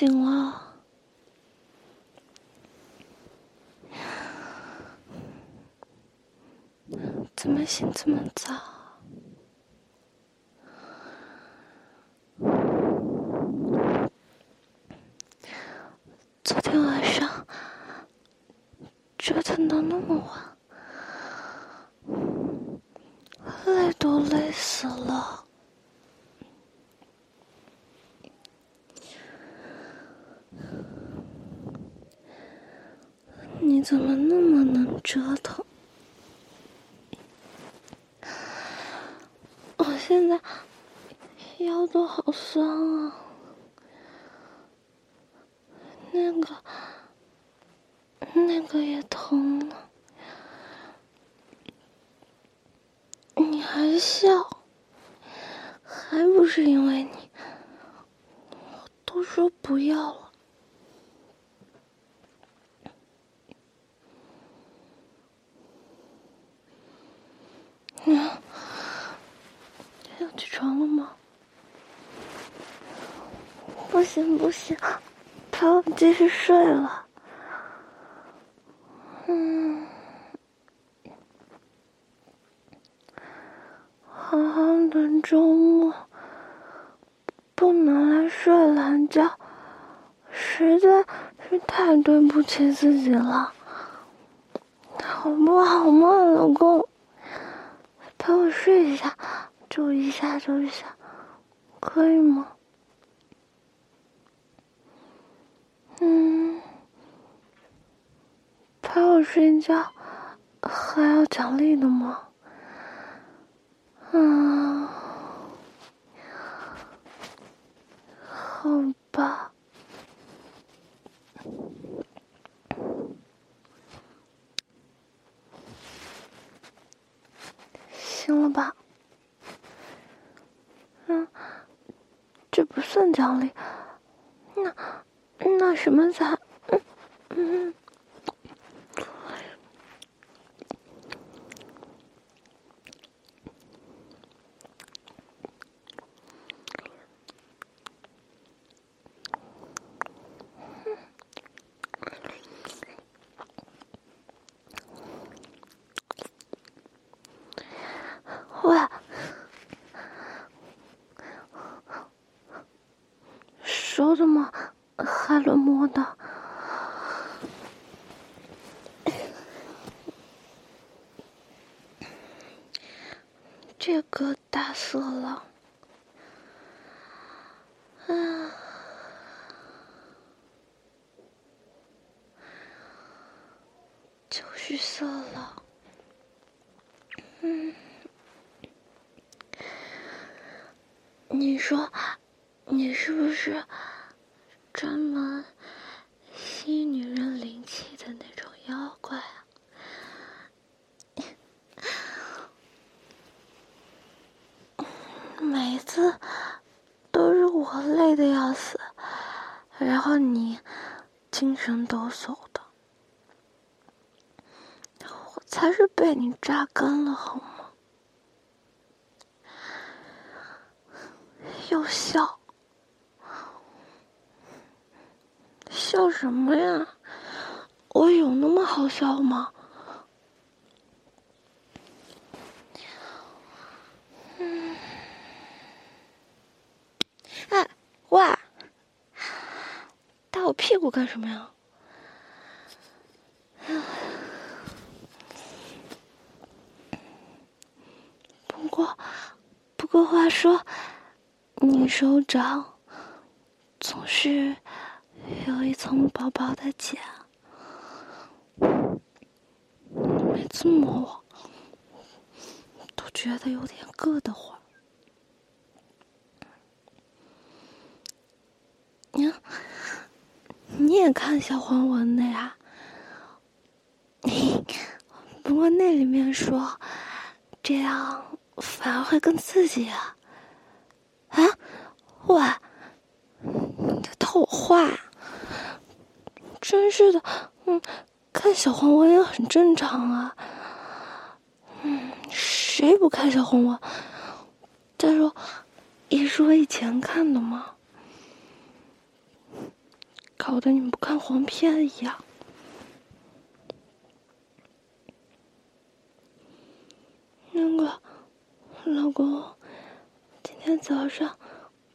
醒了，怎么醒这么早？昨天晚上折腾到那么晚，累都累死了。你怎么那么能折腾？我现在腰都好酸啊，那个那个也疼了。你还笑？还不是因为你？我都说不要了。要起床了吗？不行不行，他要继续睡了。嗯，好好的周末不能来睡懒觉，实在是太对不起自己了，好不好嘛，老公？陪我睡一下，就一下就一下，可以吗？嗯，陪我睡觉还要奖励的吗？嗯，好吧。行了吧？嗯，这不算奖励，那那什么才？嗯嗯。说的吗？还乱摸的，这个大色狼，啊，就是色了，嗯，你说，你是不是？专门每次都是我累的要死，然后你精神抖擞的，我才是被你榨干了，好吗？又笑。笑什么呀？我有那么好笑吗？嗯，哎，喂，打我屁股干什么呀？不过，不过话说，你手掌总是。有一层薄薄的茧，每次摸我，都觉得有点硌得慌。你，你也看小黄文的呀？不过那里面说，这样反而会更刺激啊！啊，喂，你在套我话？真是的，嗯，看小黄文也很正常啊。嗯，谁不看小黄文？再说，也是我以前看的嘛，搞得你们不看黄片一样。那个，老公，今天早上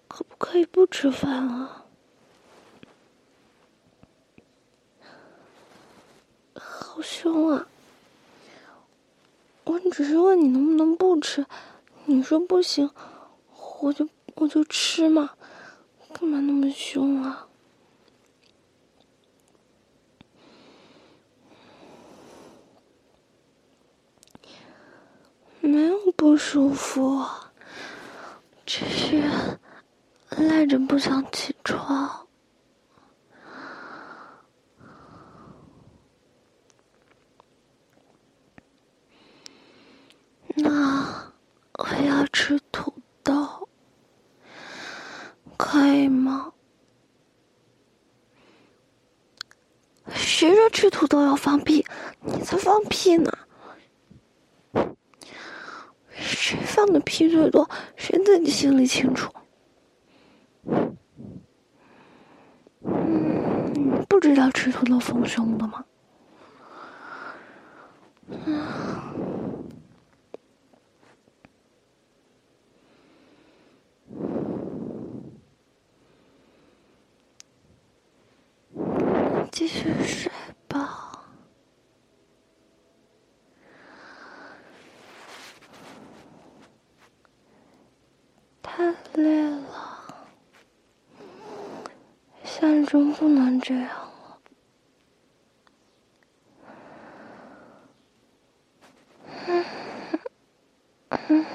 可不可以不吃饭啊？好凶啊！我只是问你能不能不吃，你说不行，我就我就吃嘛，干嘛那么凶啊？没有不舒服，只是赖着不想起床。那我要吃土豆，可以吗？谁说吃土豆要放屁？你才放屁呢！谁放的屁最多，谁自己心里清楚。嗯，不知道吃土豆丰胸的吗？继续睡吧。太累了，现实中不能这样。嗯。